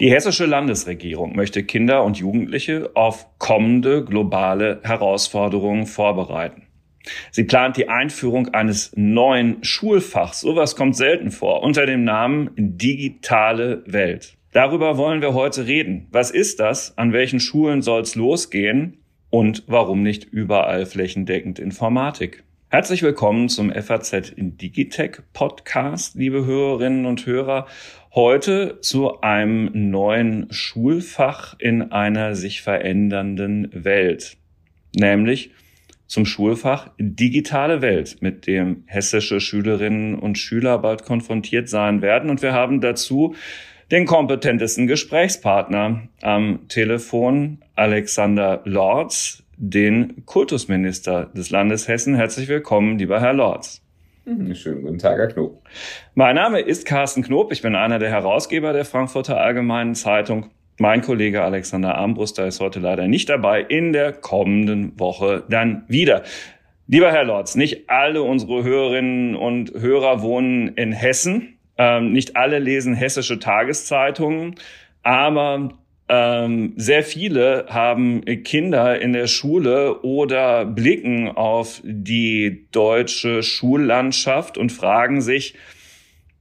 Die hessische Landesregierung möchte Kinder und Jugendliche auf kommende globale Herausforderungen vorbereiten. Sie plant die Einführung eines neuen Schulfachs, sowas kommt selten vor, unter dem Namen Digitale Welt. Darüber wollen wir heute reden. Was ist das? An welchen Schulen soll es losgehen? Und warum nicht überall flächendeckend Informatik? Herzlich willkommen zum FAZ Digitech Podcast, liebe Hörerinnen und Hörer. Heute zu einem neuen Schulfach in einer sich verändernden Welt, nämlich zum Schulfach Digitale Welt, mit dem hessische Schülerinnen und Schüler bald konfrontiert sein werden. Und wir haben dazu den kompetentesten Gesprächspartner am Telefon, Alexander Lorz, den Kultusminister des Landes Hessen. Herzlich willkommen, lieber Herr Lorz. Mhm, schönen guten Tag, Herr Knob. Mein Name ist Carsten Knob. Ich bin einer der Herausgeber der Frankfurter Allgemeinen Zeitung. Mein Kollege Alexander Armbruster ist heute leider nicht dabei. In der kommenden Woche dann wieder. Lieber Herr Lorz, nicht alle unsere Hörerinnen und Hörer wohnen in Hessen. Ähm, nicht alle lesen hessische Tageszeitungen. Aber ähm, sehr viele haben Kinder in der Schule oder blicken auf die deutsche Schullandschaft und fragen sich,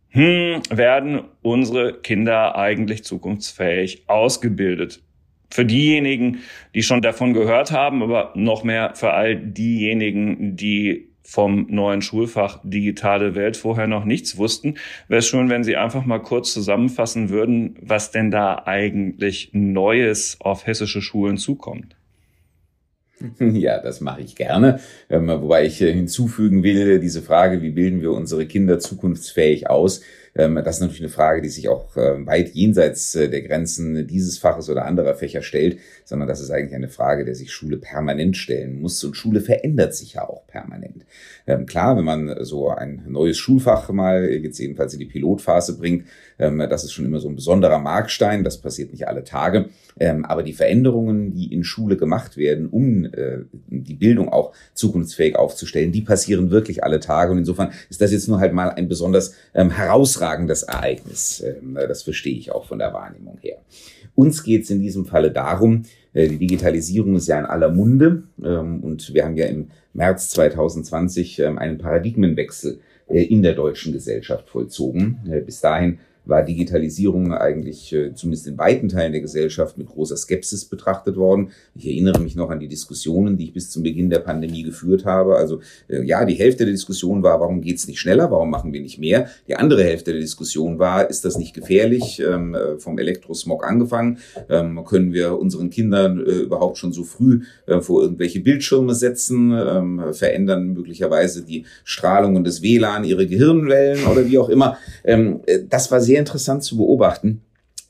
hm, werden unsere Kinder eigentlich zukunftsfähig ausgebildet? Für diejenigen, die schon davon gehört haben, aber noch mehr für all diejenigen, die vom neuen Schulfach digitale Welt vorher noch nichts wussten, wäre es schön, wenn Sie einfach mal kurz zusammenfassen würden, was denn da eigentlich Neues auf hessische Schulen zukommt. Ja, das mache ich gerne. Ähm, wobei ich äh, hinzufügen will, diese Frage, wie bilden wir unsere Kinder zukunftsfähig aus, ähm, das ist natürlich eine Frage, die sich auch äh, weit jenseits äh, der Grenzen dieses Faches oder anderer Fächer stellt, sondern das ist eigentlich eine Frage, der sich Schule permanent stellen muss. Und Schule verändert sich ja auch permanent. Ähm, klar, wenn man so ein neues Schulfach mal jetzt jedenfalls in die Pilotphase bringt, ähm, das ist schon immer so ein besonderer Markstein. Das passiert nicht alle Tage. Aber die Veränderungen, die in Schule gemacht werden, um äh, die Bildung auch zukunftsfähig aufzustellen, die passieren wirklich alle Tage. Und insofern ist das jetzt nur halt mal ein besonders herausragendes herausragendes Ereignis. Ähm, das verstehe ich auch von der Wahrnehmung her. Uns geht es in diesem Falle darum, äh, die Digitalisierung ist ja in aller Munde ähm, und wir haben ja im März 2020 ähm, einen Paradigmenwechsel äh, in der deutschen Gesellschaft vollzogen. Äh, bis dahin war Digitalisierung eigentlich äh, zumindest in weiten Teilen der Gesellschaft mit großer Skepsis betrachtet worden. Ich erinnere mich noch an die Diskussionen, die ich bis zum Beginn der Pandemie geführt habe. Also äh, ja, die Hälfte der Diskussion war, warum geht's nicht schneller, warum machen wir nicht mehr? Die andere Hälfte der Diskussion war, ist das nicht gefährlich, ähm, äh, vom Elektrosmog angefangen? Ähm, können wir unseren Kindern überhaupt schon so früh vor irgendwelche Bildschirme setzen, ähm, verändern möglicherweise die Strahlungen des WLAN ihre Gehirnwellen oder wie auch immer? Das war sehr sehr interessant zu beobachten,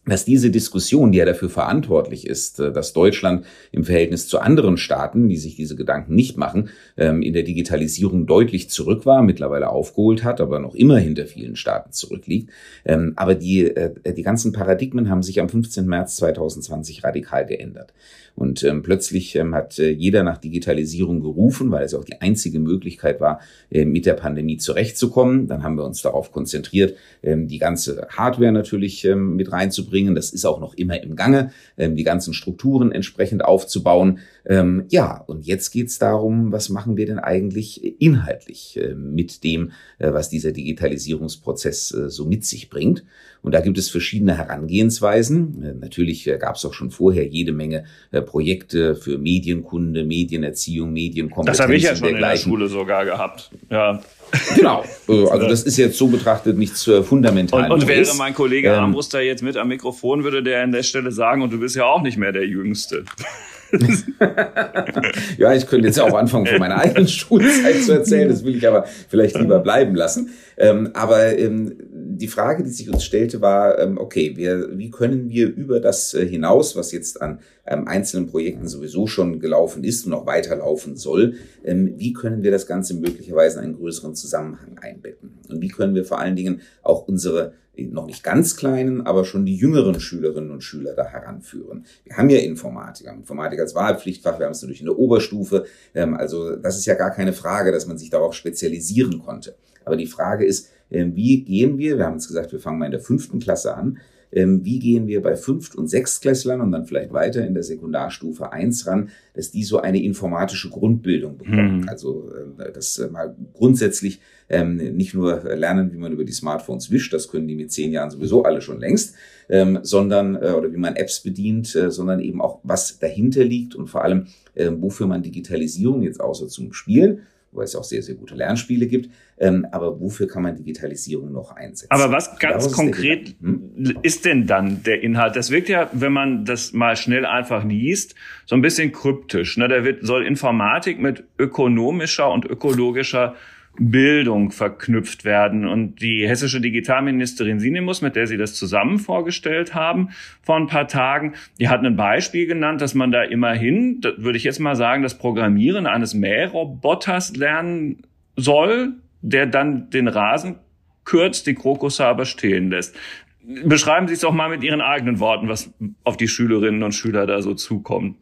dass diese Diskussion, die ja dafür verantwortlich ist, äh, dass Deutschland im Verhältnis zu anderen Staaten, die sich diese Gedanken nicht machen, ähm, in der Digitalisierung deutlich zurück war, mittlerweile aufgeholt hat, aber noch immer hinter vielen Staaten zurückliegt. Ähm, aber die, äh, die ganzen Paradigmen haben sich am 15. März 2020 radikal geändert. Und ähm, plötzlich hat äh, jeder nach Digitalisierung gerufen, weil es auch die einzige Möglichkeit war, mit der Pandemie zurechtzukommen. Dann haben wir uns darauf konzentriert, die ganze Hardware natürlich mit reinzubringen. Das ist auch noch immer im Gange, ähm, die ganzen Strukturen entsprechend aufzubauen. Ähm, ja, und jetzt geht's darum, was machen wir denn eigentlich inhaltlich äh, mit dem, äh, was dieser Digitalisierungsprozess äh, so mit sich bringt. Und da gibt es verschiedene Herangehensweisen. Natürlich gab es auch schon vorher jede Menge Projekte für Medienkunde, Medienerziehung, Medienkompetenz. Das habe ich ja schon in der Schule sogar gehabt. Ja. Genau, also das ist jetzt so betrachtet nichts fundamental. Und, und wäre mein Kollege ähm, Armbruster jetzt mit am Mikrofon, würde der an der Stelle sagen, und du bist ja auch nicht mehr der Jüngste. ja, ich könnte jetzt auch anfangen, von meiner eigenen Schulzeit zu erzählen. Das will ich aber vielleicht lieber bleiben lassen. Ähm, aber ähm, die Frage, die sich uns stellte, war, ähm, okay, wir, wie können wir über das äh, hinaus, was jetzt an ähm, einzelnen Projekten sowieso schon gelaufen ist und noch weiterlaufen soll, ähm, wie können wir das Ganze möglicherweise in einen größeren Zusammenhang einbetten? Und wie können wir vor allen Dingen auch unsere noch nicht ganz kleinen, aber schon die jüngeren Schülerinnen und Schüler da heranführen. Wir haben ja Informatik, Informatik als Wahlpflichtfach, wir haben es natürlich in der Oberstufe. Ähm, also das ist ja gar keine Frage, dass man sich darauf spezialisieren konnte. Aber die Frage ist, ähm, wie gehen wir, wir haben jetzt gesagt, wir fangen mal in der fünften Klasse an, wie gehen wir bei Fünft- und Sechstklässlern und dann vielleicht weiter in der Sekundarstufe eins ran, dass die so eine informatische Grundbildung bekommen. Mhm. Also äh, das äh, mal grundsätzlich ähm, nicht nur lernen, wie man über die Smartphones wischt, das können die mit zehn Jahren sowieso alle schon längst, ähm, sondern äh, oder wie man Apps bedient, sondern eben auch was dahinter liegt und vor allem wofür man Digitalisierung jetzt außer zum Spielen wobei es auch sehr, sehr gute Lernspiele gibt. Ähm, aber wofür kann man Digitalisierung noch einsetzen? Aber was ganz konkret hm? Ist denn dann der Inhalt? Das wirkt ja, wenn man das mal schnell einfach liest, so ein bisschen kryptisch. Ne? Da wird, soll Informatik mit ökonomischer und ökologischer Bildung verknüpft werden. Und die hessische Digitalministerin Sinemus, mit der Sie das zusammen vorgestellt haben vor ein paar Tagen, die hat ein Beispiel genannt, dass man da immerhin, würde ich jetzt mal sagen, das Programmieren eines Mähroboters lernen soll, der dann den Rasen kürzt, die Krokusse aber stehen lässt. Beschreiben Sie es doch mal mit Ihren eigenen Worten, was auf die Schülerinnen und Schüler da so zukommt.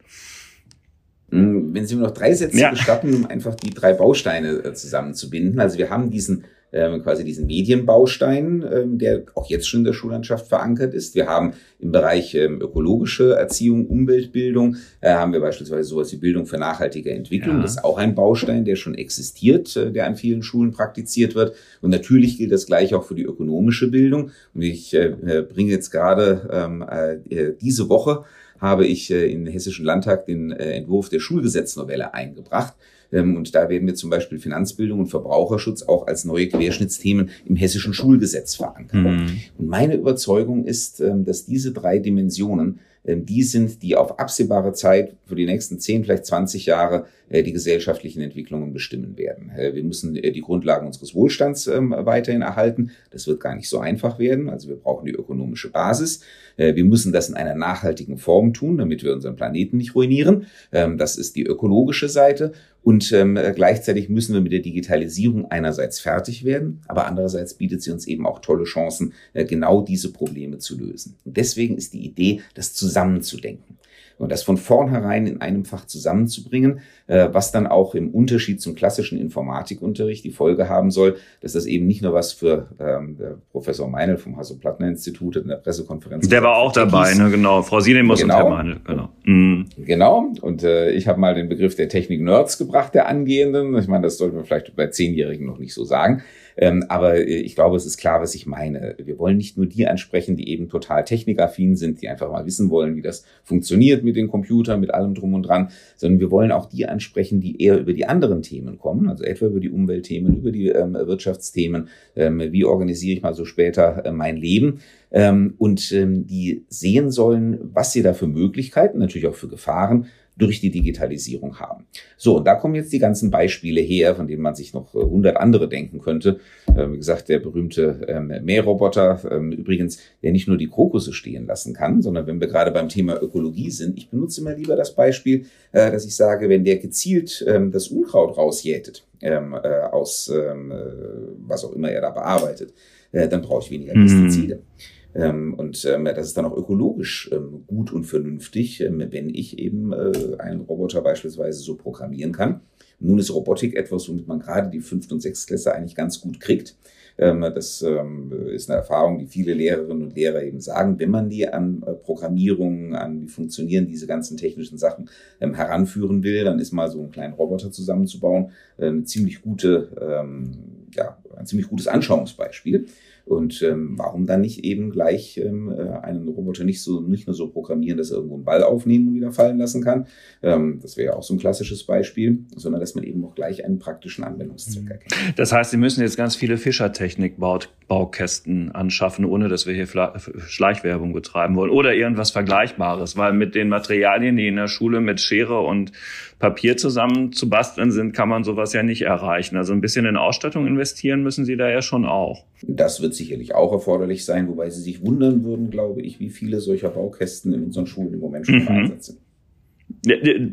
Hm, wenn Sie mir noch drei Sätze ja. gestatten, um einfach die drei Bausteine äh, zusammenzubinden. Also wir haben diesen ähm, quasi diesen Medienbaustein, ähm, der auch jetzt schon in der Schullandschaft verankert ist. Wir haben im Bereich ähm, ökologische Erziehung, Umweltbildung, äh, haben wir beispielsweise sowas wie Bildung für nachhaltige Entwicklung. Ja. Das ist auch ein Baustein, der schon existiert, äh, der an vielen Schulen praktiziert wird. Und natürlich gilt das gleich auch für die ökonomische Bildung. Und ich äh, äh bringe jetzt gerade ähm, äh, diese Woche habe ich äh, in den Hessischen Landtag den äh, Entwurf der Schulgesetznovelle eingebracht. Ähm, und da werden wir zum Beispiel Finanzbildung und Verbraucherschutz auch als neue Querschnittsthemen im hessischen Schulgesetz verankern. Mhm. Und meine Überzeugung ist, ähm, dass diese drei Dimensionen ähm, die sind, die auf absehbare Zeit für die nächsten 10, vielleicht 20 Jahre äh, die gesellschaftlichen Entwicklungen bestimmen werden. Äh, wir müssen äh, die Grundlagen unseres Wohlstands weiterhin erhalten. Das wird gar nicht so einfach werden. Also wir brauchen die ökonomische Basis. Wir müssen das in einer nachhaltigen Form tun, damit wir unseren Planeten nicht ruinieren. Das ist die ökologische Seite. Und ähm, gleichzeitig müssen wir mit der Digitalisierung einerseits fertig werden, aber andererseits bietet sie uns eben auch tolle Chancen, äh, genau diese Probleme zu lösen. Und deswegen ist die Idee, das zusammenzudenken und das von vornherein in einem Fach zusammenzubringen, äh, was dann auch im Unterschied zum klassischen Informatikunterricht die Folge haben soll, dass das eben nicht nur was für ähm, der Professor Meinl vom Hasso-Plattner-Institut in der Pressekonferenz. Der war auch dabei, ne? genau. Frau Sinemus genau. und Herr Meinl, genau. Mhm. Genau. Und äh, ich habe mal den Begriff der Technik-Nerds gebracht, der Angehenden. Ich meine, das sollte man vielleicht bei Zehnjährigen noch nicht so sagen. Ähm, aber äh, ich glaube, es ist klar, was ich meine. Wir wollen nicht nur die ansprechen, die eben total technikaffin sind, die einfach mal wissen wollen, wie das funktioniert mit den Computern, mit allem drum und dran, sondern wir wollen auch die ansprechen, die eher über die anderen Themen kommen, also etwa über die Umweltthemen, über die ähm, Wirtschaftsthemen, ähm, wie organisiere ich mal so später äh, mein Leben ähm, und ähm, die sehen sollen, was sie da für Möglichkeiten, natürlich auch für Gefahren durch die Digitalisierung haben. So, und da kommen jetzt die ganzen Beispiele her, von denen man sich noch äh, hundert andere denken könnte. Äh, wie gesagt, der berühmte ähm, Mähroboter, ähm, übrigens, der nicht nur die Krokusse stehen lassen kann, sondern wenn wir gerade beim Thema Ökologie sind, ich benutze immer lieber das Beispiel, äh, dass ich sage, wenn der gezielt ähm, das Unkraut rausjätet, aus was auch immer er da bearbeitet, dann brauche ich weniger mhm. Pestizide. Mhm. Ähm, und ähm, das ist dann auch ökologisch ähm, gut und vernünftig, ähm, wenn ich eben äh, einen Roboter beispielsweise so programmieren kann. Nun ist Robotik etwas, womit man gerade die fünfte und sechste Klasse eigentlich ganz gut kriegt. Ähm, das ähm, ist eine Erfahrung, die viele Lehrerinnen und Lehrer eben sagen. Wenn man die an äh, Programmierung, an wie funktionieren diese ganzen technischen Sachen heranführen will, dann ist mal so einen kleinen Roboter zusammenzubauen eine ziemlich gute, ja, ein ziemlich gutes Anschauungsbeispiel. Und ähm, warum dann nicht eben gleich ähm, äh, einen Roboter nicht so nicht nur so programmieren, dass er irgendwo einen Ball aufnehmen und wieder fallen lassen kann? Ähm, das wäre ja auch so ein klassisches Beispiel, sondern dass man eben auch gleich einen praktischen Anwendungszweck mhm. erkennt. Das heißt, Sie müssen jetzt ganz viele Fischertechnik-Baukästen anschaffen, ohne dass wir hier Schleichwerbung betreiben wollen oder irgendwas Vergleichbares, weil mit den Materialien, die in der Schule mit Schere und Papier zusammen zu basteln sind, kann man sowas ja nicht erreichen. Also ein bisschen in Ausstattung investieren müssen Sie da ja schon auch. Das wird sicherlich auch erforderlich sein, wobei Sie sich wundern würden, glaube ich, wie viele solcher Baukästen in unseren Schulen im Moment schon mhm. Einsatz sind.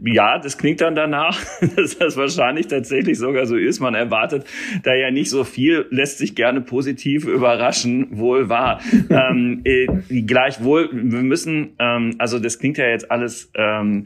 Ja, das klingt dann danach, dass das wahrscheinlich tatsächlich sogar so ist. Man erwartet da ja nicht so viel, lässt sich gerne positiv überraschen, wohl wahr. ähm, äh, gleichwohl, wir müssen, ähm, also das klingt ja jetzt alles ähm,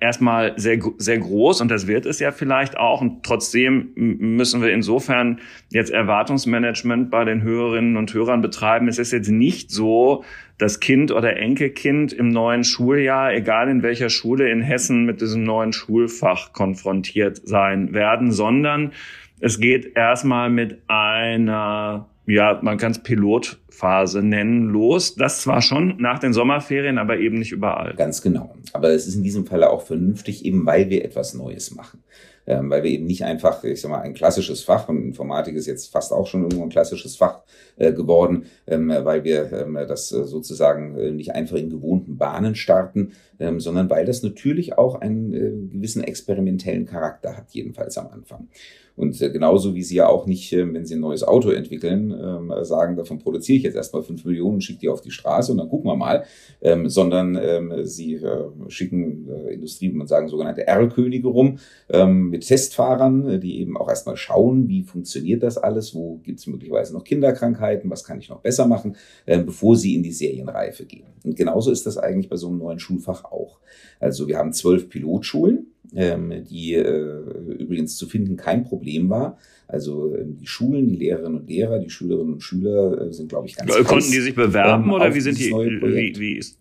erstmal sehr, sehr groß und das wird es ja vielleicht auch. Und trotzdem müssen wir insofern jetzt Erwartungsmanagement bei den Hörerinnen und Hörern betreiben. Es ist jetzt nicht so, dass Kind oder Enkelkind im neuen Schuljahr, egal in welcher Schule in Hessen, mit diesem neuen Schulfach konfrontiert sein werden, sondern es geht erstmal mit einer ja, man kann es Pilotphase nennen, los. Das zwar schon nach den Sommerferien, aber eben nicht überall. Ganz genau. Aber es ist in diesem Falle auch vernünftig, eben weil wir etwas Neues machen. Ähm, weil wir eben nicht einfach, ich sag mal, ein klassisches Fach, und Informatik ist jetzt fast auch schon irgendwo ein klassisches Fach äh, geworden, ähm, weil wir ähm, das äh, sozusagen äh, nicht einfach in gewohnten Bahnen starten, ähm, sondern weil das natürlich auch einen äh, gewissen experimentellen Charakter hat, jedenfalls am Anfang. Und äh, genauso wie Sie ja auch nicht, äh, wenn Sie ein neues Auto entwickeln, äh, sagen, davon produziere ich jetzt erstmal fünf Millionen, schicke die auf die Straße und dann gucken wir mal, ähm, sondern ähm, Sie äh, schicken äh, Industrie und sagen sogenannte R-Könige rum ähm, mit Testfahrern, äh, die eben auch erstmal schauen, wie funktioniert das alles, wo gibt es möglicherweise noch Kinderkrankheiten, was kann ich noch besser machen, äh, bevor Sie in die Serienreife gehen. Und genauso ist das eigentlich bei so einem neuen Schulfach auch. Also wir haben zwölf Pilotschulen ähm, die äh, übrigens zu finden kein Problem war. Also äh, die Schulen, die Lehrerinnen und Lehrer, die Schülerinnen und Schüler äh, sind, glaube ich, ganz Konnten die sich bewerben ähm, oder wie sind die, wie, wie ist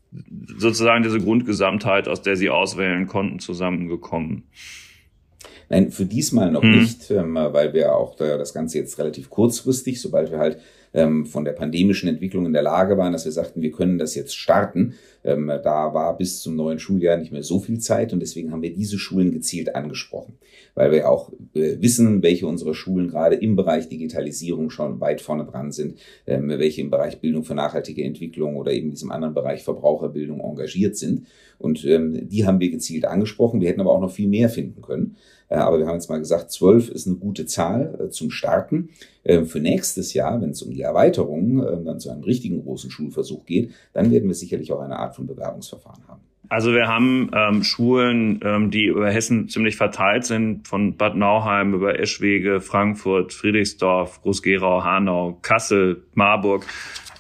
sozusagen diese Grundgesamtheit, aus der sie auswählen konnten, zusammengekommen? Nein, für diesmal noch hm. nicht, ähm, weil wir auch das Ganze jetzt relativ kurzfristig, sobald wir halt ähm, von der pandemischen Entwicklung in der Lage waren, dass wir sagten, wir können das jetzt starten. Ähm, da war bis zum neuen Schuljahr nicht mehr so viel Zeit und deswegen haben wir diese Schulen gezielt angesprochen, weil wir auch äh, wissen, welche unserer Schulen gerade im Bereich Digitalisierung schon weit vorne dran sind, ähm, welche im Bereich Bildung für nachhaltige Entwicklung oder eben diesem anderen Bereich Verbraucherbildung engagiert sind. Und ähm, die haben wir gezielt angesprochen. Wir hätten aber auch noch viel mehr finden können. Äh, aber wir haben jetzt mal gesagt, zwölf ist eine gute Zahl äh, zum Starten. Äh, für nächstes Jahr, wenn es um die Erweiterung dann zu einem richtigen großen Schulversuch geht, dann werden wir sicherlich auch eine Art von Bewerbungsverfahren haben. Also wir haben ähm, Schulen, ähm, die über Hessen ziemlich verteilt sind, von Bad Nauheim über Eschwege, Frankfurt, Friedrichsdorf, Groß-Gerau, Hanau, Kassel, Marburg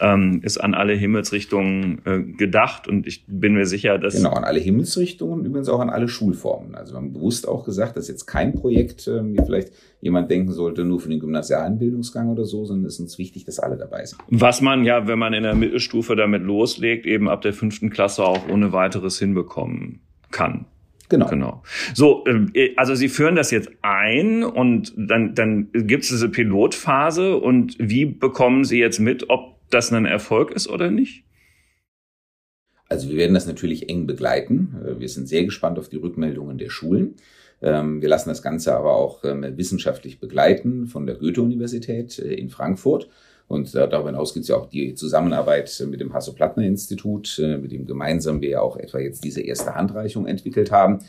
ähm, ist an alle Himmelsrichtungen äh, gedacht und ich bin mir sicher, dass. Genau, an alle Himmelsrichtungen, übrigens auch an alle Schulformen. Also wir haben bewusst auch gesagt, das ist jetzt kein Projekt, äh, wie vielleicht jemand denken sollte, nur für den gymnasialen Bildungsgang oder so, sondern es ist uns wichtig, dass alle dabei sind. Was man ja, wenn man in der Mittelstufe damit loslegt, eben ab der fünften Klasse auch ohne weiteres hinbekommen kann. Genau. genau. So, ähm, also Sie führen das jetzt ein und dann, dann gibt es diese Pilotphase und wie bekommen Sie jetzt mit, ob das ein Erfolg ist oder nicht? Also wir werden das natürlich eng begleiten. Äh, wir sind sehr gespannt auf die Rückmeldungen der Schulen. Ähm, wir lassen das Ganze aber auch ähm, wissenschaftlich begleiten von der Goethe-Universität äh, in Frankfurt. Und äh, darüber hinaus gibt es ja auch die Zusammenarbeit mit dem Hasso-Plattner-Institut, mit dem gemeinsam wir ja auch etwa jetzt diese erste Handreichung entwickelt haben.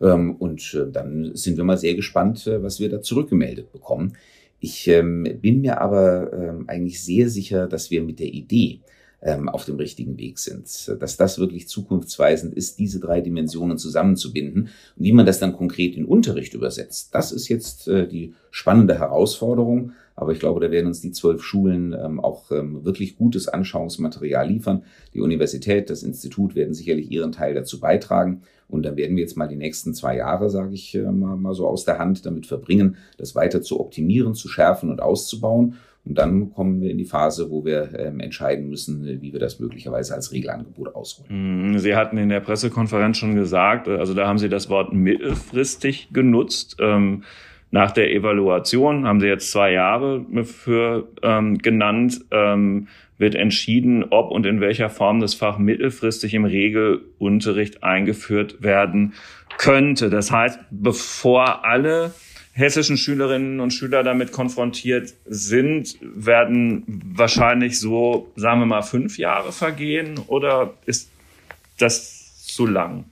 Ähm, und dann sind wir mal sehr gespannt, was wir da zurückgemeldet bekommen. Ich ähm, bin mir aber ähm, eigentlich sehr sicher, dass wir mit der Idee ähm, auf dem richtigen Weg sind. Dass das wirklich zukunftsweisend ist, diese drei Dimensionen zusammenzubinden. Und wie man das dann konkret in Unterricht übersetzt, das ist jetzt äh, die spannende Herausforderung. Aber ich glaube, da werden uns die zwölf Schulen ähm, auch ähm, wirklich gutes Anschauungsmaterial liefern. Die Universität, das Institut werden sicherlich ihren Teil dazu beitragen. Und dann werden wir jetzt mal die nächsten zwei Jahre, sage ich äh, mal, mal so aus der Hand, damit verbringen, das weiter zu optimieren, zu schärfen und auszubauen. Und dann kommen wir in die Phase, wo wir ähm, entscheiden müssen, wie wir das möglicherweise als Regelangebot ausrollen. Mhm. Sie hatten in der Pressekonferenz schon gesagt, also da haben Sie das Wort mittelfristig genutzt. Ähm, nach der Evaluation haben Sie jetzt zwei Jahre für ähm, genannt. Ähm, wird entschieden, ob und in welcher Form das Fach mittelfristig im Regelunterricht eingeführt werden könnte. Das heißt, bevor alle hessischen Schülerinnen und Schüler damit konfrontiert sind, werden wahrscheinlich so, sagen wir mal, fünf Jahre vergehen oder ist das zu lang?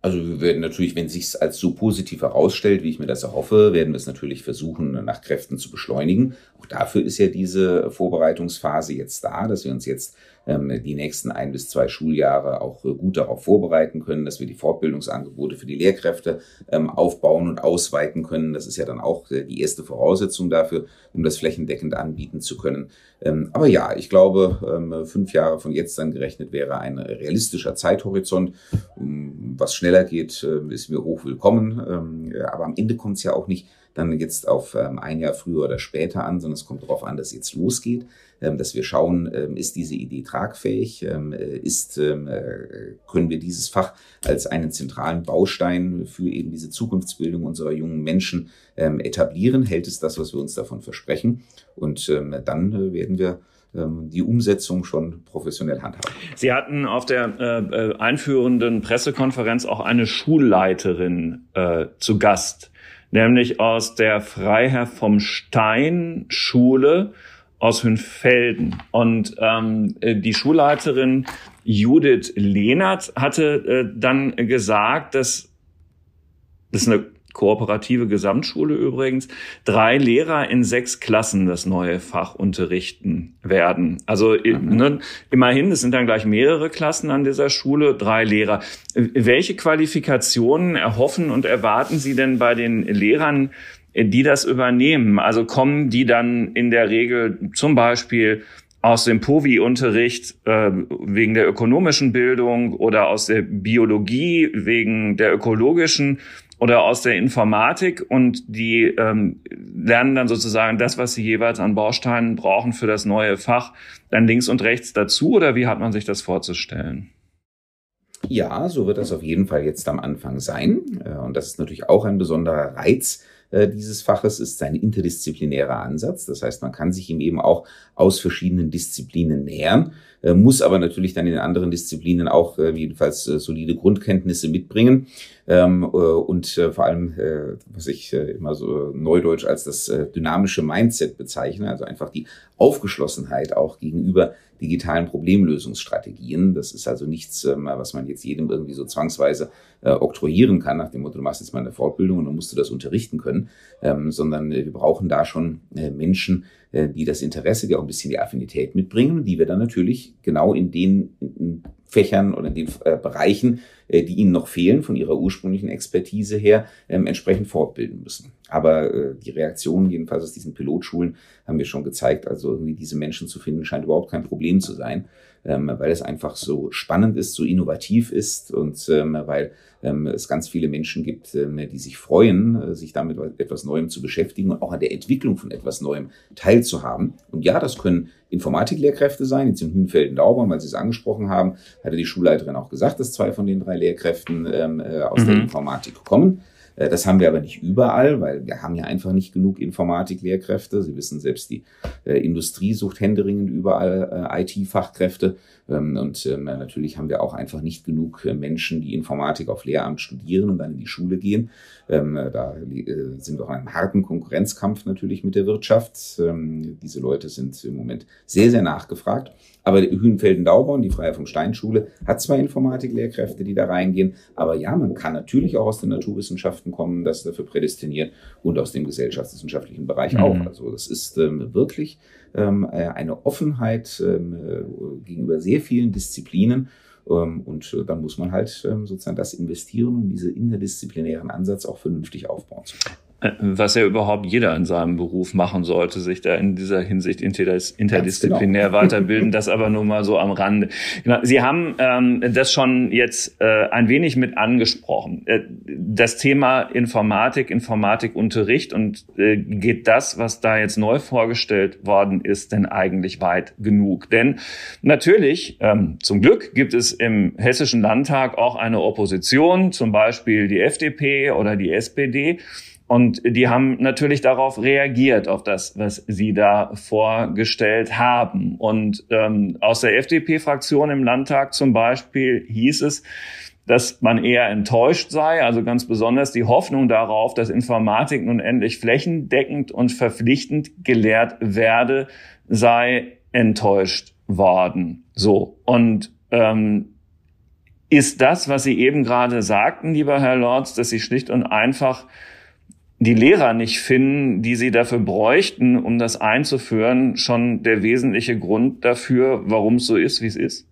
Also wir werden natürlich, wenn es sich als so positiv herausstellt, wie ich mir das erhoffe, werden wir es natürlich versuchen, nach Kräften zu beschleunigen. Auch dafür ist ja diese Vorbereitungsphase jetzt da, dass wir uns jetzt die nächsten ein bis zwei Schuljahre auch äh, gut darauf vorbereiten können, dass wir die Fortbildungsangebote für die Lehrkräfte ähm, aufbauen und ausweiten können. Das ist ja dann auch äh, die erste Voraussetzung dafür, um das flächendeckend anbieten zu können. Ähm, aber ja, ich glaube, fünf Jahre von jetzt dann gerechnet wäre ein realistischer Zeithorizont. Was schneller geht, äh, ist mir hoch willkommen. Ähm, aber am Ende kommt es ja auch nicht dann jetzt auf ähm, ein Jahr früher oder später an, sondern es kommt darauf an, dass jetzt losgeht, ähm, dass wir schauen, ähm, ist diese Idee tragfähig, ähm, äh, ist, ähm, äh, können wir dieses Fach als einen zentralen Baustein für eben diese Zukunftsbildung unserer jungen Menschen ähm, etablieren, hält es das, was wir uns davon versprechen? Und dann äh, werden wir die Umsetzung schon professionell handhaben. Sie hatten auf der äh, äh, einführenden Pressekonferenz auch eine Schulleiterin äh, zu Gast, nämlich aus der Freiherr vom Stein Schule aus Hünfelden. Und ähm, die Schulleiterin Judith Lehnert hatte äh, dann gesagt, dass das eine kooperative Gesamtschule übrigens, drei Lehrer in sechs Klassen das neue Fach unterrichten werden. Also mhm. ne, immerhin, es sind dann gleich mehrere Klassen an dieser Schule, drei Lehrer. Welche Qualifikationen erhoffen und erwarten Sie denn bei den Lehrern, die das übernehmen? Also kommen die dann in der Regel zum Beispiel aus dem POVI-Unterricht äh, wegen der ökonomischen Bildung oder aus der Biologie wegen der ökologischen oder aus der Informatik und die ähm, lernen dann sozusagen das, was sie jeweils an Bausteinen brauchen für das neue Fach, dann links und rechts dazu oder wie hat man sich das vorzustellen? Ja, so wird das auf jeden Fall jetzt am Anfang sein. Äh, und das ist natürlich auch ein besonderer Reiz äh, dieses Faches, ist sein interdisziplinärer Ansatz. Das heißt, man kann sich ihm eben auch aus verschiedenen Disziplinen nähern, äh, muss aber natürlich dann in anderen Disziplinen auch jedenfalls solide Grundkenntnisse mitbringen. Ähm, äh, und äh, vor allem, äh, was ich äh, immer so neudeutsch als das äh, dynamische Mindset bezeichne, also einfach die Aufgeschlossenheit auch gegenüber digitalen Problemlösungsstrategien. Das ist also nichts, ähm, was man jetzt jedem irgendwie so zwangsweise äh, oktroyieren kann, nach dem Motto, du machst jetzt mal eine Fortbildung und dann musst du das unterrichten können, ähm, sondern äh, wir brauchen da schon äh, Menschen, äh, die das Interesse, die auch ein bisschen die Affinität mitbringen, die wir dann natürlich genau in den in Fächern oder in den äh, Bereichen, äh, die ihnen noch fehlen von ihrer ursprünglichen Expertise her, ähm, entsprechend fortbilden müssen. Aber äh, die Reaktionen jedenfalls aus diesen Pilotschulen haben wir schon gezeigt, also irgendwie diese Menschen zu finden, scheint überhaupt kein Problem zu sein ähm, weil es einfach so spannend ist, so innovativ ist und ähm, weil ähm, es ganz viele Menschen gibt, ähm, die sich freuen, äh, sich damit etwas Neuem zu beschäftigen und auch an der Entwicklung von etwas Neuem teilzuhaben. Und ja, das können Informatiklehrkräfte sein, jetzt in Hünfelden-Daubern, weil Sie es angesprochen haben, hatte die Schulleiterin auch gesagt, dass zwei von den drei Lehrkräften ähm, äh, aus mhm. der Informatik kommen. Äh, das haben wir aber nicht überall, weil wir haben ja einfach nicht genug Informatiklehrkräfte. Sie wissen selbst, die äh, Industrie sucht händeringend überall äh, IT-Fachkräfte. Ähm, und ähm, natürlich haben wir auch einfach nicht genug äh, Menschen, die Informatik auf Lehramt studieren und dann in die Schule gehen. Ähm, äh, da äh, sind wir auch in einem harten Konkurrenzkampf natürlich mit der Wirtschaft. Diese Leute sind im Moment sehr, sehr nachgefragt. Aber Hühnfelden-Daubon, die Freie vom Steinschule, hat zwar Informatiklehrkräfte, die da reingehen, aber ja, man kann natürlich auch aus den Naturwissenschaften kommen, das dafür prädestiniert und aus dem gesellschaftswissenschaftlichen Bereich mhm. auch. Also das ist ähm, wirklich eine Offenheit ähm, äh, gegenüber sehr vielen Disziplinen. Ähm, und äh, dann muss man halt ähm, sozusagen das investieren, um diese interdisziplinären Ansatz auch vernünftig aufbauen zu können. Was ja überhaupt jeder in seinem Beruf machen sollte, sich da in dieser Hinsicht interdisziplinär genau. weiterbilden. Das aber nur mal so am Rande. Genau. Sie haben ähm, das schon jetzt äh, ein wenig mit angesprochen. Äh, das Thema Informatik, Informatikunterricht und äh, geht das, was da jetzt neu vorgestellt worden ist, denn eigentlich weit genug? Denn natürlich, ähm, zum Glück gibt es im Hessischen Landtag auch eine Opposition, zum Beispiel die FDP oder die SPD. Und die haben natürlich darauf reagiert, auf das, was sie da vorgestellt haben. Und ähm, aus der FDP-Fraktion im Landtag zum Beispiel hieß es, dass man eher enttäuscht sei, also ganz besonders die Hoffnung darauf, dass Informatik nun endlich flächendeckend und verpflichtend gelehrt werde, sei enttäuscht worden. So. Und ähm, ist das, was Sie eben gerade sagten, lieber Herr Lorz, dass Sie schlicht und einfach die Lehrer nicht finden, die sie dafür bräuchten, um das einzuführen, schon der wesentliche Grund dafür, warum es so ist, wie es ist?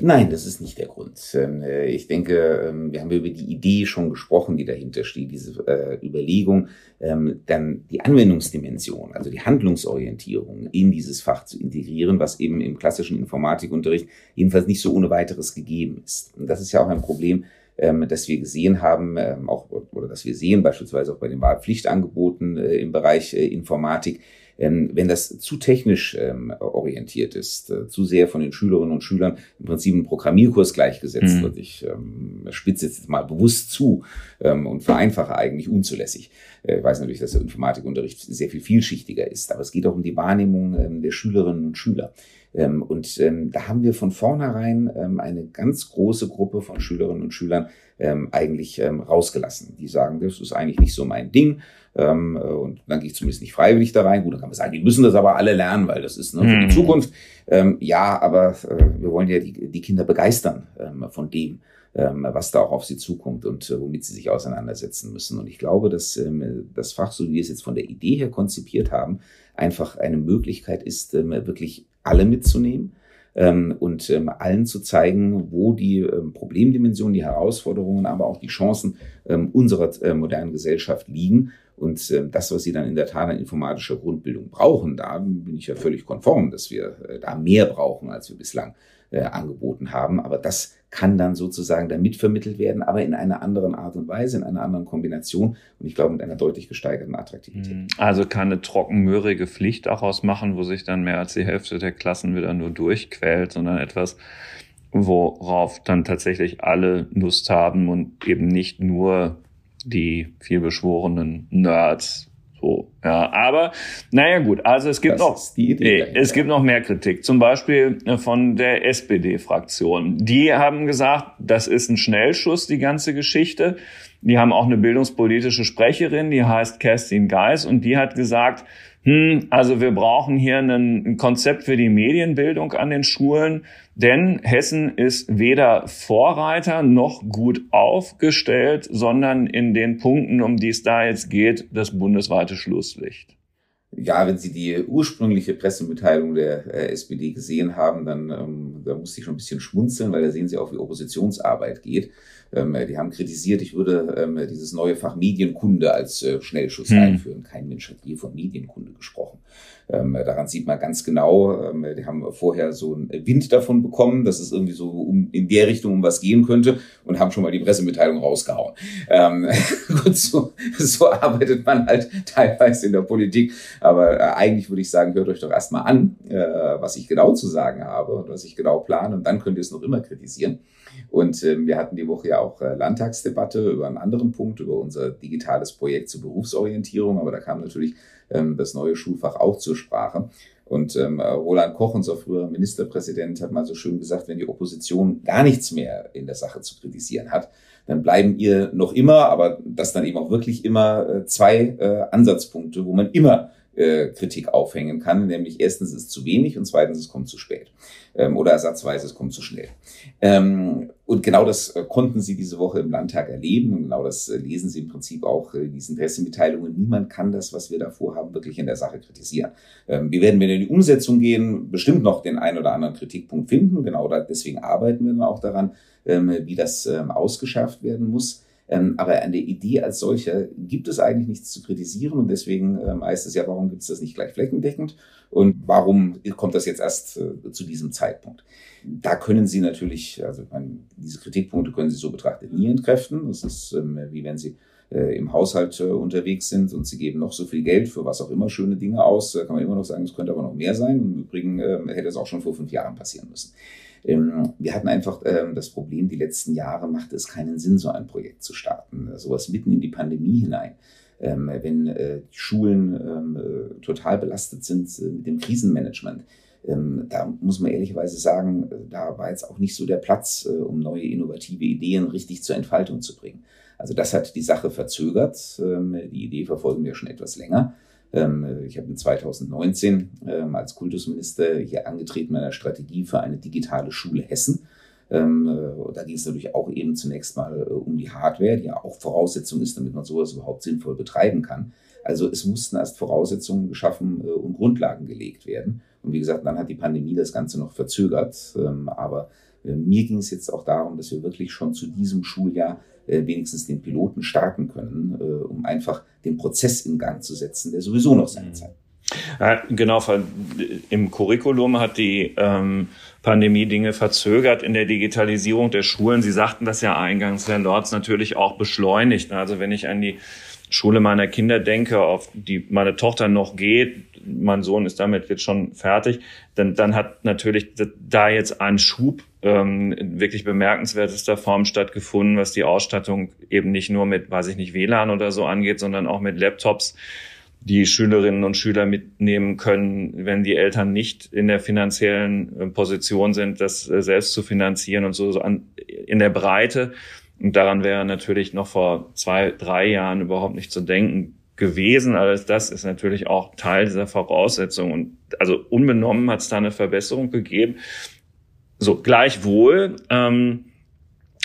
Nein, das ist nicht der Grund. Ähm, äh, ich denke, ähm, wir haben über die Idee schon gesprochen, die dahinter steht, diese äh, Überlegung, ähm, dann die Anwendungsdimension, also die Handlungsorientierung in dieses Fach zu integrieren, was eben im klassischen Informatikunterricht jedenfalls nicht so ohne weiteres gegeben ist. Und das ist ja auch ein Problem, das wir gesehen haben, auch oder das wir sehen beispielsweise auch bei den Wahlpflichtangeboten äh, im Bereich Informatik, ähm, wenn das zu technisch ähm, orientiert ist, äh, zu sehr von den Schülerinnen und Schülern im Prinzip ein Programmierkurs gleichgesetzt mhm. wird. Ich ähm, spitze jetzt mal bewusst zu ähm, und vereinfache eigentlich unzulässig. Äh, ich weiß natürlich, dass der Informatikunterricht sehr viel vielschichtiger ist, aber es geht auch um die Wahrnehmung ähm, der Schülerinnen und Schüler. Ähm, und ähm, da haben wir von vornherein ähm, eine ganz große Gruppe von Schülerinnen und Schülern ähm, eigentlich ähm, rausgelassen. Die sagen, das ist eigentlich nicht so mein Ding. Ähm, äh, und dann gehe ich zumindest nicht freiwillig da rein. Gut, dann kann man sagen, die müssen das aber alle lernen, weil das ist ne, für die mhm. Zukunft. Ähm, ja, aber äh, wir wollen ja die, die Kinder begeistern ähm, von dem, ähm, was da auch auf sie zukommt und äh, womit sie sich auseinandersetzen müssen. Und ich glaube, dass ähm, das Fach, so wie wir es jetzt von der Idee her konzipiert haben, einfach eine Möglichkeit ist, wirklich alle mitzunehmen ähm, und ähm, allen zu zeigen, wo die ähm, Problemdimensionen, die Herausforderungen, aber auch die Chancen ähm, unserer äh, modernen Gesellschaft liegen. Und äh, das, was sie dann in der Tat an informatischer Grundbildung brauchen, da bin ich ja völlig konform, dass wir äh, da mehr brauchen, als wir bislang äh, angeboten haben. Aber das kann dann sozusagen damit vermittelt werden, aber in einer anderen Art und Weise, in einer anderen Kombination und ich glaube mit einer deutlich gesteigerten Attraktivität. Mhm. Also keine trockenmörige Pflicht daraus machen, wo sich dann mehr als die Hälfte der Klassen wieder nur durchquält, sondern etwas, worauf dann tatsächlich alle Lust haben und eben nicht nur die vielbeschworenen Nerds so, ja, aber naja gut, also es gibt das noch Idee, es gibt noch mehr Kritik, zum Beispiel äh, von der SPD-Fraktion. Die haben gesagt, das ist ein Schnellschuss, die ganze Geschichte. Die haben auch eine bildungspolitische Sprecherin, die heißt Kerstin Geis, und die hat gesagt, hm, also wir brauchen hier ein Konzept für die Medienbildung an den Schulen, denn Hessen ist weder Vorreiter noch gut aufgestellt, sondern in den Punkten, um die es da jetzt geht, das bundesweite Schlusslicht. Ja, wenn Sie die ursprüngliche Pressemitteilung der äh, SPD gesehen haben, dann ähm, da musste ich schon ein bisschen schmunzeln, weil da sehen Sie auch, wie Oppositionsarbeit geht. Ähm, die haben kritisiert, ich würde ähm, dieses neue Fach Medienkunde als äh, Schnellschuss hm. einführen. Kein Mensch hat je von Medienkunde gesprochen. Ähm, daran sieht man ganz genau, ähm, die haben vorher so einen Wind davon bekommen, dass es irgendwie so um, in der Richtung um was gehen könnte und haben schon mal die Pressemitteilung rausgehauen. Ähm, gut, so, so arbeitet man halt teilweise in der Politik. Aber äh, eigentlich würde ich sagen, hört euch doch erstmal an, äh, was ich genau zu sagen habe und was ich genau plane und dann könnt ihr es noch immer kritisieren. Und ähm, wir hatten die Woche ja auch äh, Landtagsdebatte über einen anderen Punkt, über unser digitales Projekt zur Berufsorientierung. Aber da kam natürlich ähm, das neue Schulfach auch zur Sprache. Und ähm, Roland Koch, unser früherer Ministerpräsident, hat mal so schön gesagt, wenn die Opposition gar nichts mehr in der Sache zu kritisieren hat, dann bleiben ihr noch immer, aber das dann eben auch wirklich immer äh, zwei äh, Ansatzpunkte, wo man immer äh, Kritik aufhängen kann, nämlich erstens ist es zu wenig und zweitens es kommt zu spät ähm, oder ersatzweise es kommt zu schnell. Ähm, und genau das äh, konnten Sie diese Woche im Landtag erleben und genau das äh, lesen Sie im Prinzip auch in diesen Pressemitteilungen. Niemand kann das, was wir da vorhaben, wirklich in der Sache kritisieren. Ähm, wir werden, wenn wir in die Umsetzung gehen, bestimmt noch den einen oder anderen Kritikpunkt finden. Genau deswegen arbeiten wir dann auch daran, ähm, wie das ähm, ausgeschafft werden muss. Ähm, aber an der Idee als solcher gibt es eigentlich nichts zu kritisieren und deswegen ähm, heißt es ja, warum gibt es das nicht gleich flächendeckend und warum kommt das jetzt erst äh, zu diesem Zeitpunkt? Da können Sie natürlich, also meine, diese Kritikpunkte können Sie so betrachtet nie entkräften. Das ist ähm, wie wenn Sie äh, im Haushalt äh, unterwegs sind und sie geben noch so viel Geld für was auch immer schöne Dinge aus, kann man immer noch sagen, es könnte aber noch mehr sein. Im Übrigen hätte es auch schon vor fünf Jahren passieren müssen. Ähm, wir hatten einfach ähm, das Problem, die letzten Jahre machte es keinen Sinn, so ein Projekt zu starten. Sowas mitten in die Pandemie hinein. Ähm, wenn äh, die Schulen äh, total belastet sind äh, mit dem Krisenmanagement. da muss man ehrlicherweise sagen, da war jetzt auch nicht so der Platz, um neue innovative Ideen richtig zur Entfaltung zu bringen. Also das hat die Sache verzögert. die Idee verfolgen wir schon etwas länger. Ähm, ich habe in 2019 ähm, als Kultusminister hier angetreten mit einer Strategie für eine digitale Schule Hessen. Ähm, äh, da ging es natürlich auch eben zunächst mal äh, um die Hardware, die ja auch Voraussetzung ist, damit man sowas überhaupt sinnvoll betreiben kann. Also es mussten erst Voraussetzungen geschaffen äh, und Grundlagen gelegt werden. Und wie gesagt, dann hat die Pandemie das Ganze noch verzögert. aber mir ging es jetzt auch darum, dass wir wirklich schon zu diesem Schuljahr wenigstens den Piloten starten können, äh, um einfach den Prozess in Gang zu setzen, der sowieso noch seine mhm. Zeit. Ja, genau, im Curriculum hat die ähm, Pandemie Dinge verzögert in der Digitalisierung der Schulen. Sie sagten das ja eingangs, Herr Lorz, natürlich auch beschleunigt. Also wenn ich an die Schule meiner Kinder denke, auf die meine Tochter noch geht, mein Sohn ist damit jetzt schon fertig, dann, dann hat natürlich da jetzt ein Schub ähm, in wirklich bemerkenswertester Form stattgefunden, was die Ausstattung eben nicht nur mit, weiß ich nicht, WLAN oder so angeht, sondern auch mit Laptops, die Schülerinnen und Schüler mitnehmen können, wenn die Eltern nicht in der finanziellen äh, Position sind, das äh, selbst zu finanzieren und so, so an, in der Breite. Und daran wäre natürlich noch vor zwei, drei Jahren überhaupt nicht zu denken gewesen. Alles das ist natürlich auch Teil dieser Voraussetzung. Und also unbenommen hat es da eine Verbesserung gegeben. So, gleichwohl, ähm,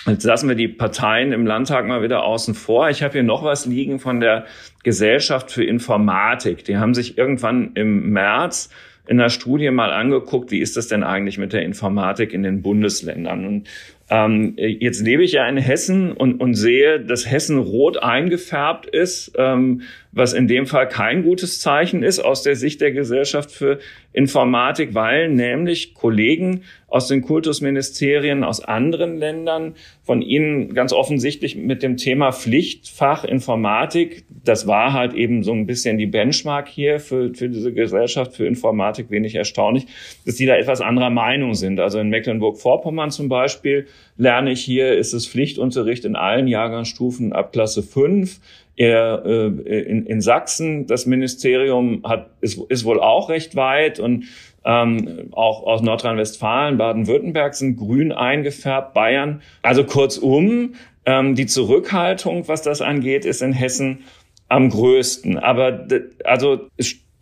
Jetzt lassen wir die Parteien im Landtag mal wieder außen vor. Ich habe hier noch was liegen von der Gesellschaft für Informatik. Die haben sich irgendwann im März in der Studie mal angeguckt, wie ist das denn eigentlich mit der Informatik in den Bundesländern? Und ähm, jetzt lebe ich ja in Hessen und, und sehe, dass Hessen rot eingefärbt ist, ähm, was in dem Fall kein gutes Zeichen ist aus der Sicht der Gesellschaft für Informatik, weil nämlich Kollegen aus den Kultusministerien aus anderen Ländern von Ihnen ganz offensichtlich mit dem Thema Pflichtfach Informatik, das war halt eben so ein bisschen die Benchmark hier für, für diese Gesellschaft für Informatik, wenig erstaunlich, dass die da etwas anderer Meinung sind. Also in Mecklenburg-Vorpommern zum Beispiel lerne ich hier, ist es Pflichtunterricht in allen Jahrgangsstufen ab Klasse 5. Er, äh, in, in Sachsen, das Ministerium hat, ist, ist wohl auch recht weit und ähm, auch aus Nordrhein-Westfalen, Baden-Württemberg sind grün eingefärbt, Bayern. Also kurzum, ähm, die Zurückhaltung, was das angeht, ist in Hessen am größten. Aber also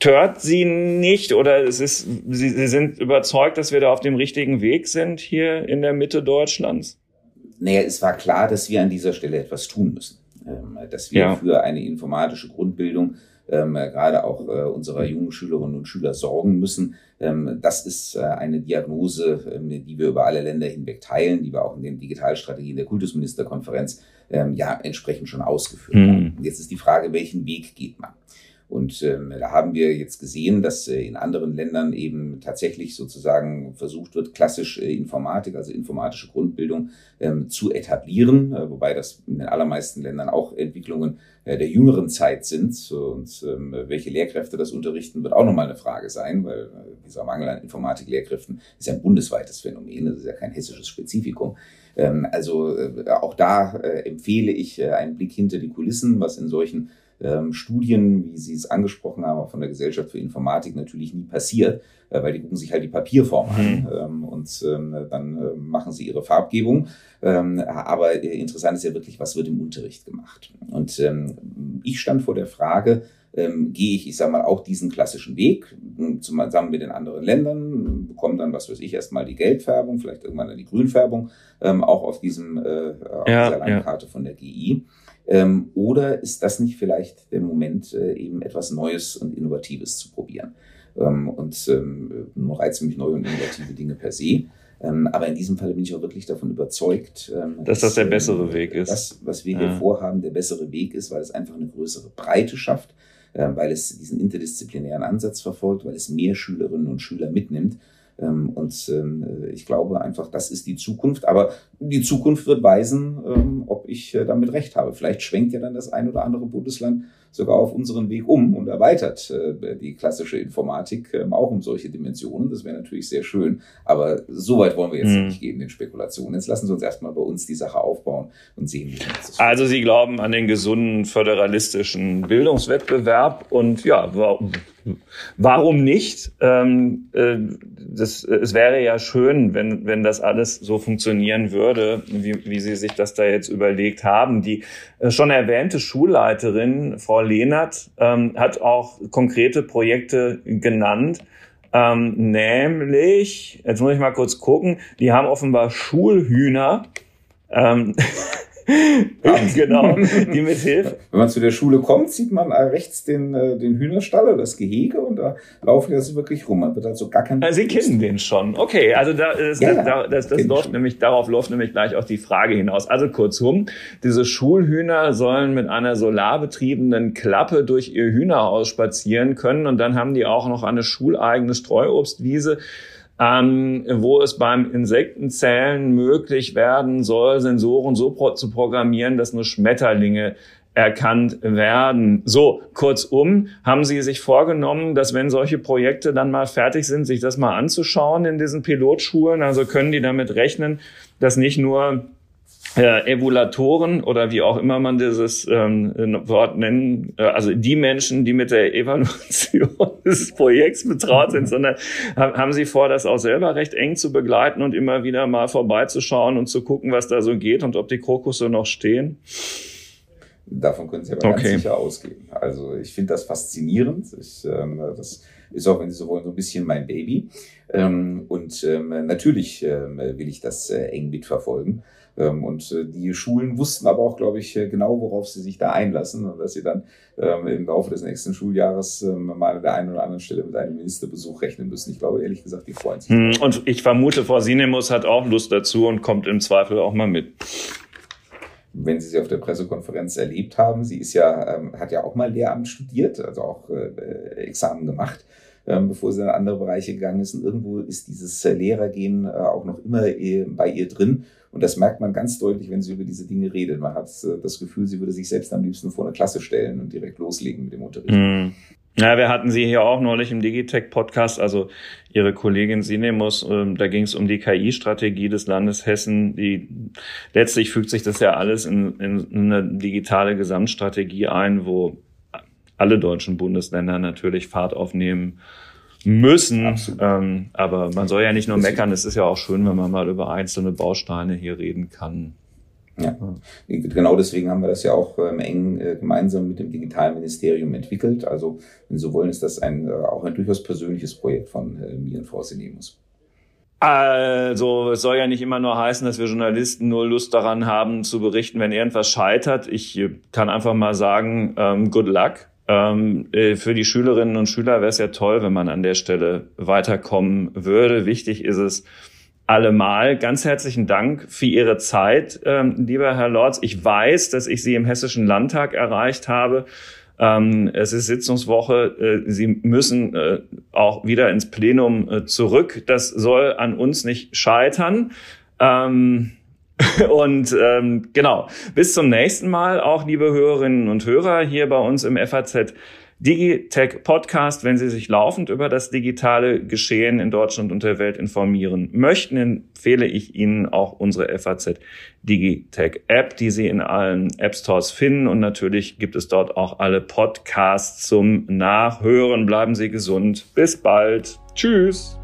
stört Sie nicht oder es ist, Sie, Sie sind überzeugt, dass wir da auf dem richtigen Weg sind hier in der Mitte Deutschlands? Naja, es war klar, dass wir an dieser Stelle etwas tun müssen. Ähm, dass wir ja. für eine informatische Grundbildung ähm, gerade auch äh, unserer jungen Schülerinnen und Schüler sorgen müssen. Ähm, das ist äh, eine Diagnose, ähm, die wir über alle Länder hinweg teilen, die wir auch in den Digitalstrategien der Kultusministerkonferenz ähm, ja entsprechend schon ausgeführt mhm. haben. Jetzt ist die Frage, welchen Weg geht man? Und ähm, da haben wir jetzt gesehen, dass äh, in anderen Ländern eben tatsächlich sozusagen versucht wird, klassisch äh, Informatik, also informatische Grundbildung ähm, zu etablieren, äh, wobei das in den allermeisten Ländern auch Entwicklungen äh, der jüngeren Zeit sind. Und ähm, welche Lehrkräfte das unterrichten, wird auch nochmal eine Frage sein, weil äh, dieser Mangel an Informatiklehrkräften ist ja ein bundesweites Phänomen, das ist ja kein hessisches Spezifikum. Ähm, also äh, auch da äh, empfehle ich äh, einen Blick hinter die Kulissen, was in solchen ähm, Studien, wie Sie es angesprochen haben, auch von der Gesellschaft für Informatik natürlich nie passiert, äh, weil die gucken sich halt die Papierform an mhm. ähm, und ähm, dann äh, machen sie ihre Farbgebung. Ähm, aber interessant ist ja wirklich, was wird im Unterricht gemacht? Und ähm, ich stand vor der Frage, ähm, gehe ich, ich sage mal, auch diesen klassischen Weg zusammen mit den anderen Ländern, bekomme dann, was weiß ich, erstmal die Geldfärbung, vielleicht irgendwann dann die Grünfärbung, ähm, auch auf diesem äh, auf ja, dieser Landkarte ja. von der GI. Ähm, oder ist das nicht vielleicht der Moment, äh, eben etwas Neues und Innovatives zu probieren? Ähm, und ähm, nur reizen mich neue und innovative Dinge per se. Ähm, aber in diesem Fall bin ich auch wirklich davon überzeugt, ähm, dass, dass das der bessere ähm, Weg ist. Das, was wir ja. hier vorhaben, der bessere Weg ist, weil es einfach eine größere Breite schafft, äh, weil es diesen interdisziplinären Ansatz verfolgt, weil es mehr Schülerinnen und Schüler mitnimmt und ähm, ich glaube einfach, das ist die Zukunft. Aber die Zukunft wird weisen, ähm, ob ich äh, damit recht habe. Vielleicht schwenkt ja dann das ein oder andere Bundesland sogar auf unseren Weg um und erweitert äh, die klassische Informatik auch um solche Dimensionen. Das wäre natürlich sehr schön. Aber so weit wollen wir jetzt mhm. nicht gehen, den Spekulationen. Jetzt lassen Sie uns erstmal bei uns die Sache aufbauen und sehen, wie das Also Sie glauben an den gesunden föderalistischen Bildungswettbewerb und ja, warum? Warum nicht? Ähm, äh, das, es wäre ja schön, wenn, wenn das alles so funktionieren würde, wie, wie Sie sich das da jetzt überlegt haben. Die äh, schon erwähnte Schulleiterin, Frau Lehnert, ähm, hat auch konkrete Projekte genannt. Ähm, nämlich, jetzt muss ich mal kurz gucken, die haben offenbar Schulhühner. Ähm, genau, die mit Hilfe. Wenn man zu der Schule kommt, sieht man rechts den, äh, den Hühnerstall oder das Gehege und da laufen die also wirklich rum. Man wird also gar kein. Sie kennen den schon. Okay, also da, das, ja, das, das, das läuft nämlich, darauf läuft nämlich gleich auch die Frage hinaus. Also kurzum, diese Schulhühner sollen mit einer solarbetriebenen Klappe durch ihr Hühnerhaus spazieren können und dann haben die auch noch eine schuleigene Streuobstwiese ähm, wo es beim Insektenzählen möglich werden soll, Sensoren so pro zu programmieren, dass nur Schmetterlinge erkannt werden. So, kurzum, haben Sie sich vorgenommen, dass wenn solche Projekte dann mal fertig sind, sich das mal anzuschauen in diesen Pilotschulen? Also können die damit rechnen, dass nicht nur äh, Evaluatoren oder wie auch immer man dieses ähm, Wort nennen, äh, also die Menschen, die mit der Evaluation des Projekts betraut sind, sondern haben sie vor, das auch selber recht eng zu begleiten und immer wieder mal vorbeizuschauen und zu gucken, was da so geht und ob die Krokusse noch stehen? Davon können Sie aber okay. ganz sicher ausgehen. Also ich finde das faszinierend. Ich, ähm, das ist auch, wenn Sie so wollen, so ein bisschen mein Baby. Ähm, und ähm, natürlich ähm, will ich das äh, eng mitverfolgen. Ähm, und äh, die Schulen wussten aber auch, glaube ich, äh, genau, worauf sie sich da einlassen und dass sie dann ähm, im Laufe des nächsten Schuljahres ähm, mal an der einen oder anderen Stelle mit einem Ministerbesuch rechnen müssen. Ich glaube, ehrlich gesagt, die freuen sich. Hm, und ich vermute, Frau Sinemus hat auch Lust dazu und kommt im Zweifel auch mal mit wenn Sie sie auf der Pressekonferenz erlebt haben. Sie ist ja, ähm, hat ja auch mal Lehramt studiert, also auch äh, Examen gemacht, ähm, bevor sie in andere Bereiche gegangen ist. Und irgendwo ist dieses Lehrergehen äh, auch noch immer äh, bei ihr drin. Und das merkt man ganz deutlich, wenn sie über diese Dinge redet. Man hat äh, das Gefühl, sie würde sich selbst am liebsten vor eine Klasse stellen und direkt loslegen mit dem Unterricht. Mm. Ja, wir hatten sie hier auch neulich im Digitech-Podcast, also ihre Kollegin Sinemus, ähm, da ging es um die KI-Strategie des Landes Hessen. Die letztlich fügt sich das ja alles in, in eine digitale Gesamtstrategie ein, wo alle deutschen Bundesländer natürlich Fahrt aufnehmen müssen. Ähm, aber man soll ja nicht nur meckern, es ist ja auch schön, wenn man mal über einzelne Bausteine hier reden kann. Ja, genau deswegen haben wir das ja auch ähm, eng äh, gemeinsam mit dem Digitalministerium entwickelt. Also, wenn Sie so wollen, ist das ein, äh, auch ein durchaus persönliches Projekt von äh, mir und Frau Sinemus. Also, es soll ja nicht immer nur heißen, dass wir Journalisten nur Lust daran haben zu berichten, wenn irgendwas scheitert. Ich äh, kann einfach mal sagen, ähm, good luck. Ähm, äh, für die Schülerinnen und Schüler wäre es ja toll, wenn man an der Stelle weiterkommen würde. Wichtig ist es allemal. Ganz herzlichen Dank für Ihre Zeit, ähm, lieber Herr Lorz. Ich weiß, dass ich Sie im Hessischen Landtag erreicht habe. Ähm, es ist Sitzungswoche. Äh, Sie müssen äh, auch wieder ins Plenum äh, zurück. Das soll an uns nicht scheitern. Ähm, Und ähm, genau, bis zum nächsten Mal auch, liebe Hörerinnen und Hörer, hier bei uns im FAZ Digitech Podcast. Wenn Sie sich laufend über das digitale Geschehen in Deutschland und der Welt informieren möchten, empfehle ich Ihnen auch unsere FAZ Digitech App, die Sie in allen App Stores finden. Und natürlich gibt es dort auch alle Podcasts zum Nachhören. Bleiben Sie gesund. Bis bald. Tschüss.